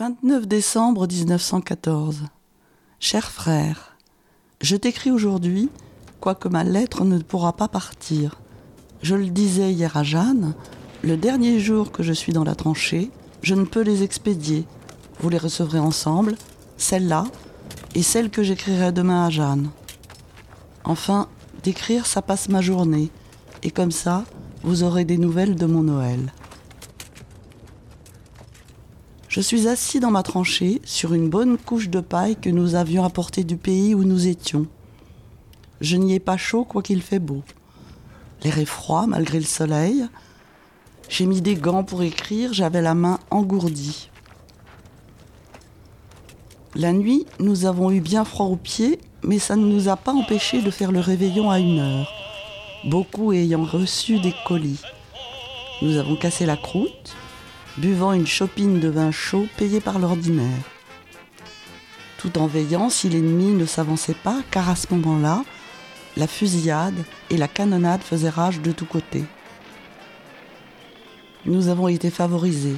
29 décembre 1914. Cher frère, je t'écris aujourd'hui, quoique ma lettre ne pourra pas partir. Je le disais hier à Jeanne, le dernier jour que je suis dans la tranchée, je ne peux les expédier. Vous les recevrez ensemble, celle-là et celle que j'écrirai demain à Jeanne. Enfin, d'écrire, ça passe ma journée, et comme ça, vous aurez des nouvelles de mon Noël. Je suis assis dans ma tranchée sur une bonne couche de paille que nous avions apportée du pays où nous étions. Je n'y ai pas chaud quoiqu'il fait beau. L'air est froid malgré le soleil. J'ai mis des gants pour écrire, j'avais la main engourdie. La nuit, nous avons eu bien froid aux pieds, mais ça ne nous a pas empêché de faire le réveillon à une heure, beaucoup ayant reçu des colis. Nous avons cassé la croûte, buvant une chopine de vin chaud payé par l'ordinaire. Tout en veillant si l'ennemi ne s'avançait pas, car à ce moment-là, la fusillade et la canonnade faisaient rage de tous côtés. Nous avons été favorisés.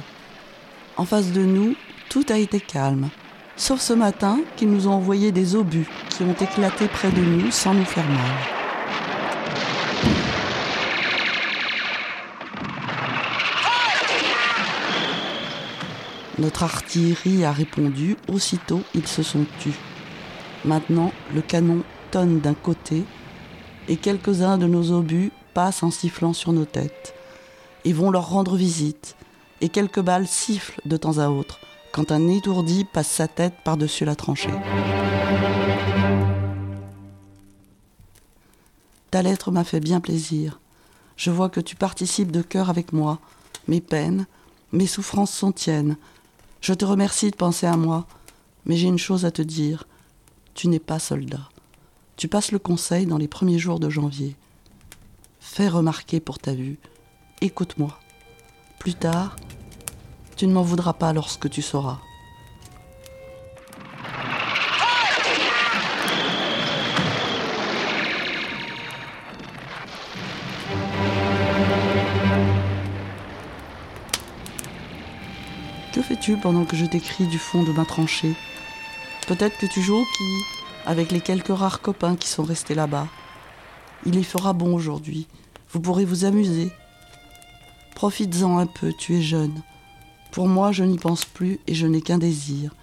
En face de nous, tout a été calme, sauf ce matin qu'ils nous ont envoyé des obus qui ont éclaté près de nous sans nous faire mal. Notre artillerie a répondu, aussitôt ils se sont tus. Maintenant, le canon tonne d'un côté et quelques-uns de nos obus passent en sifflant sur nos têtes et vont leur rendre visite. Et quelques balles sifflent de temps à autre quand un étourdi passe sa tête par-dessus la tranchée. Ta lettre m'a fait bien plaisir. Je vois que tu participes de cœur avec moi. Mes peines, mes souffrances sont tiennes. Je te remercie de penser à moi, mais j'ai une chose à te dire. Tu n'es pas soldat. Tu passes le conseil dans les premiers jours de janvier. Fais remarquer pour ta vue. Écoute-moi. Plus tard, tu ne m'en voudras pas lorsque tu sauras. Que fais-tu pendant que je t'écris du fond de ma tranchée? Peut-être que tu joues au quilles avec les quelques rares copains qui sont restés là-bas. Il y fera bon aujourd'hui. Vous pourrez vous amuser. Profites-en un peu, tu es jeune. Pour moi, je n'y pense plus et je n'ai qu'un désir,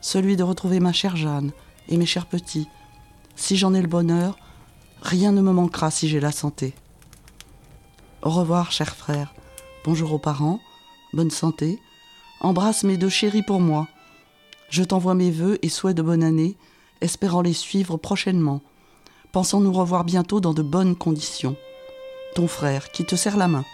celui de retrouver ma chère Jeanne et mes chers petits. Si j'en ai le bonheur, rien ne me manquera si j'ai la santé. Au revoir, cher frère. Bonjour aux parents. Bonne santé. Embrasse mes deux chéris pour moi. Je t'envoie mes voeux et souhaits de bonne année, espérant les suivre prochainement, pensant nous revoir bientôt dans de bonnes conditions. Ton frère qui te serre la main.